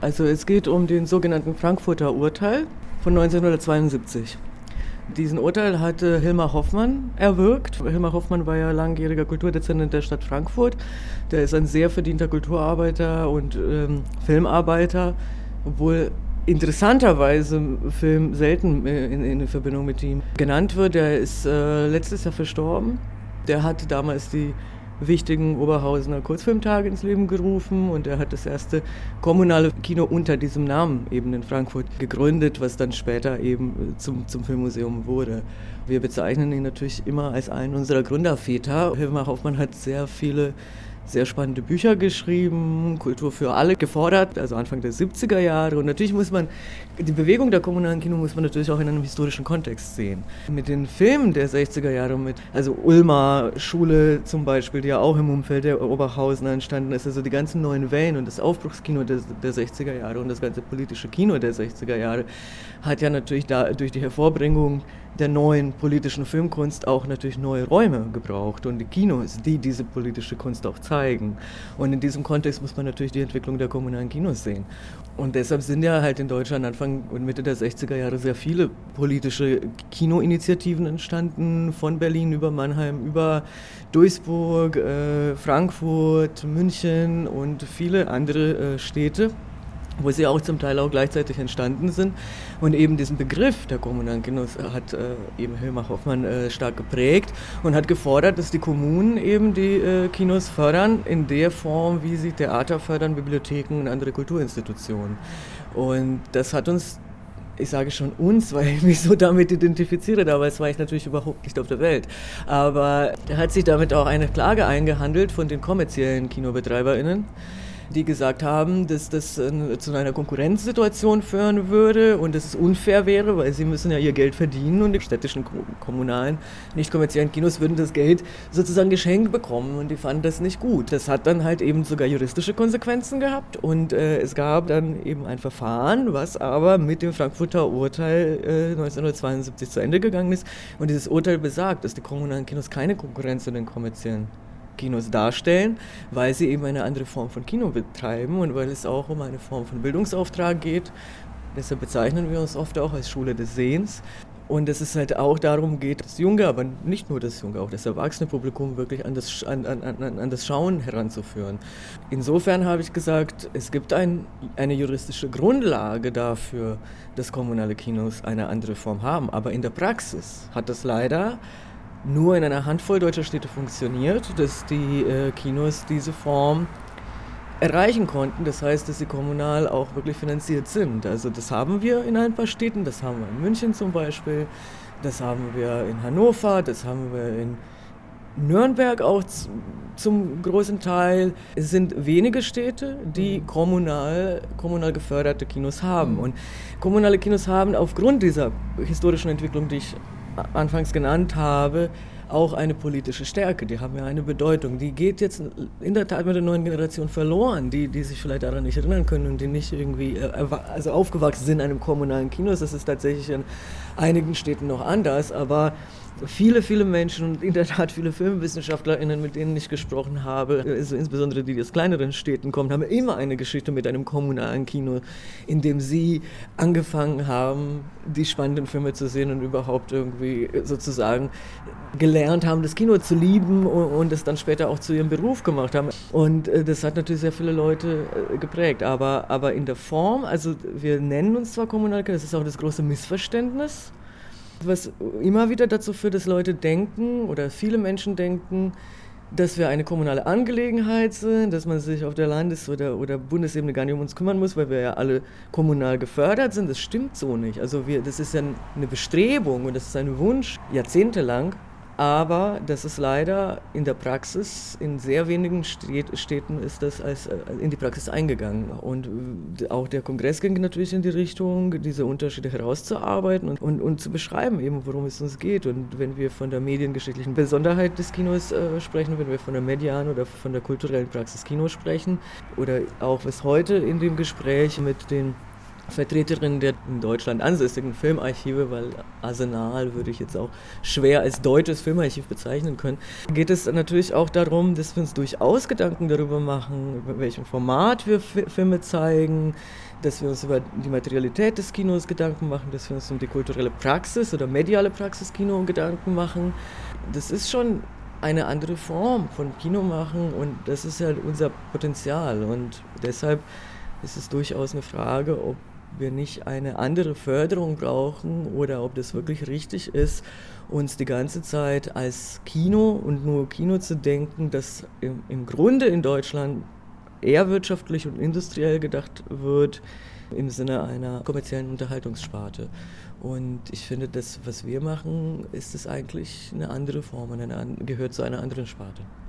Also es geht um den sogenannten Frankfurter Urteil von 1972. Diesen Urteil hatte Hilmar Hoffmann erwirkt. Hilmar Hoffmann war ja langjähriger Kulturdezernent der Stadt Frankfurt. Der ist ein sehr verdienter Kulturarbeiter und ähm, Filmarbeiter, obwohl interessanterweise Film selten äh, in, in, Verbindung mit ihm genannt wird. Der ist äh, letztes Jahr verstorben. Der hatte damals die wichtigen Oberhausener Kurzfilmtage ins Leben gerufen und er hat das erste kommunale Kino unter diesem Namen eben in Frankfurt gegründet, was dann später eben zum, zum Filmmuseum wurde. Wir bezeichnen ihn natürlich immer als einen unserer Gründerväter. Hilmar Hoffmann hat sehr viele sehr spannende Bücher geschrieben, Kultur für alle gefordert, also Anfang der 70er Jahre. Und natürlich muss man, die Bewegung der kommunalen Kino muss man natürlich auch in einem historischen Kontext sehen. Mit den Filmen der 60er Jahre, mit, also Ulmer Schule zum Beispiel, die ja auch im Umfeld der Oberhausen entstanden ist, also die ganzen neuen Wellen und das Aufbruchskino der, der 60er Jahre und das ganze politische Kino der 60er Jahre hat ja natürlich da durch die Hervorbringung der neuen politischen Filmkunst auch natürlich neue Räume gebraucht und die Kinos, die diese politische Kunst auch zeigen. Und in diesem Kontext muss man natürlich die Entwicklung der kommunalen Kinos sehen. Und deshalb sind ja halt in Deutschland Anfang und Mitte der 60er Jahre sehr viele politische Kinoinitiativen entstanden, von Berlin über Mannheim, über Duisburg, äh, Frankfurt, München und viele andere äh, Städte wo sie auch zum Teil auch gleichzeitig entstanden sind. Und eben diesen Begriff der kommunalen Kinos hat äh, eben Hilmar Hoffmann äh, stark geprägt und hat gefordert, dass die Kommunen eben die äh, Kinos fördern in der Form, wie sie Theater fördern, Bibliotheken und andere Kulturinstitutionen. Und das hat uns ich sage schon uns, weil ich mich so damit identifiziere, damals war ich natürlich überhaupt nicht auf der Welt. Aber er hat sich damit auch eine Klage eingehandelt von den kommerziellen KinobetreiberInnen die gesagt haben, dass das äh, zu einer Konkurrenzsituation führen würde und dass es unfair wäre, weil sie müssen ja ihr Geld verdienen und die städtischen, kommunalen, nicht kommerziellen Kinos würden das Geld sozusagen geschenkt bekommen und die fanden das nicht gut. Das hat dann halt eben sogar juristische Konsequenzen gehabt und äh, es gab dann eben ein Verfahren, was aber mit dem Frankfurter Urteil äh, 1972 zu Ende gegangen ist und dieses Urteil besagt, dass die kommunalen Kinos keine Konkurrenz zu den kommerziellen Kinos darstellen, weil sie eben eine andere Form von Kino betreiben und weil es auch um eine Form von Bildungsauftrag geht. Deshalb bezeichnen wir uns oft auch als Schule des Sehens. Und dass es halt auch darum geht, das junge, aber nicht nur das junge, auch das erwachsene Publikum wirklich an das, an, an, an, das Schauen heranzuführen. Insofern habe ich gesagt, es gibt ein, eine juristische Grundlage dafür, dass kommunale Kinos eine andere Form haben. Aber in der Praxis hat das leider nur in einer Handvoll deutscher Städte funktioniert, dass die äh, Kinos diese Form erreichen konnten. Das heißt, dass sie kommunal auch wirklich finanziert sind. Also das haben wir in ein paar Städten, das haben wir in München zum Beispiel, das haben wir in Hannover, das haben wir in Nürnberg auch zum großen Teil. Es sind wenige Städte, die mhm. kommunal, kommunal geförderte Kinos haben. Und kommunale Kinos haben aufgrund dieser historischen Entwicklung, die ich anfangs genannt habe, auch eine politische Stärke. Die haben ja eine Bedeutung. Die geht jetzt in der Tat mit der neuen Generation verloren, die, die sich vielleicht daran nicht erinnern können und die nicht irgendwie äh, also aufgewachsen sind in einem kommunalen Kino. Das ist tatsächlich in einigen Städten noch anders, aber viele, viele Menschen und in der Tat viele FilmwissenschaftlerInnen, mit denen ich gesprochen habe, also insbesondere die, die aus kleineren Städten kommen, haben immer eine Geschichte mit einem kommunalen Kino, in dem sie angefangen haben, die spannenden Filme zu sehen und überhaupt irgendwie sozusagen gelernt haben, das Kino zu lieben und es dann später auch zu ihrem Beruf gemacht haben. Und äh, das hat natürlich sehr viele Leute äh, geprägt. Aber, aber in der Form, also wir nennen uns zwar Kommunalkinder, das ist auch das große Missverständnis was immer wieder dazu führt, dass Leute denken oder viele Menschen denken, dass wir eine kommunale Angelegenheit sind, dass man sich auf der Landes- oder, oder Bundesebene gar nicht um uns kümmern muss, weil wir ja alle kommunal gefördert sind. Das stimmt so nicht. Also wir, das ist ja eine Bestrebung und das ist ein Wunsch jahrzehntelang aber das ist leider in der Praxis, in sehr wenigen Städten ist das als, äh, in die Praxis eingegangen. Und äh, auch der Kongress ging natürlich in die Richtung, diese Unterschiede herauszuarbeiten und, und, und zu beschreiben, eben worum es uns geht. Und wenn wir von der mediengeschichtlichen Besonderheit des Kinos äh, sprechen, wenn wir von der medialen oder von der kulturellen Praxis Kino sprechen, oder auch was heute in dem Gespräch mit den Vertreterin der in Deutschland ansässigen Filmarchive, weil Arsenal würde ich jetzt auch schwer als deutsches Filmarchiv bezeichnen können, geht es natürlich auch darum, dass wir uns durchaus Gedanken darüber machen, über welchem Format wir Filme zeigen, dass wir uns über die Materialität des Kinos Gedanken machen, dass wir uns um die kulturelle Praxis oder mediale Praxis Kino Gedanken machen. Das ist schon eine andere Form von Kino machen und das ist ja unser Potenzial und deshalb ist es durchaus eine Frage, ob wir nicht eine andere Förderung brauchen oder ob das wirklich richtig ist, uns die ganze Zeit als Kino und nur Kino zu denken, das im, im Grunde in Deutschland eher wirtschaftlich und industriell gedacht wird im Sinne einer kommerziellen Unterhaltungssparte. Und ich finde, das, was wir machen, ist es eigentlich eine andere Form, eine, gehört zu einer anderen Sparte.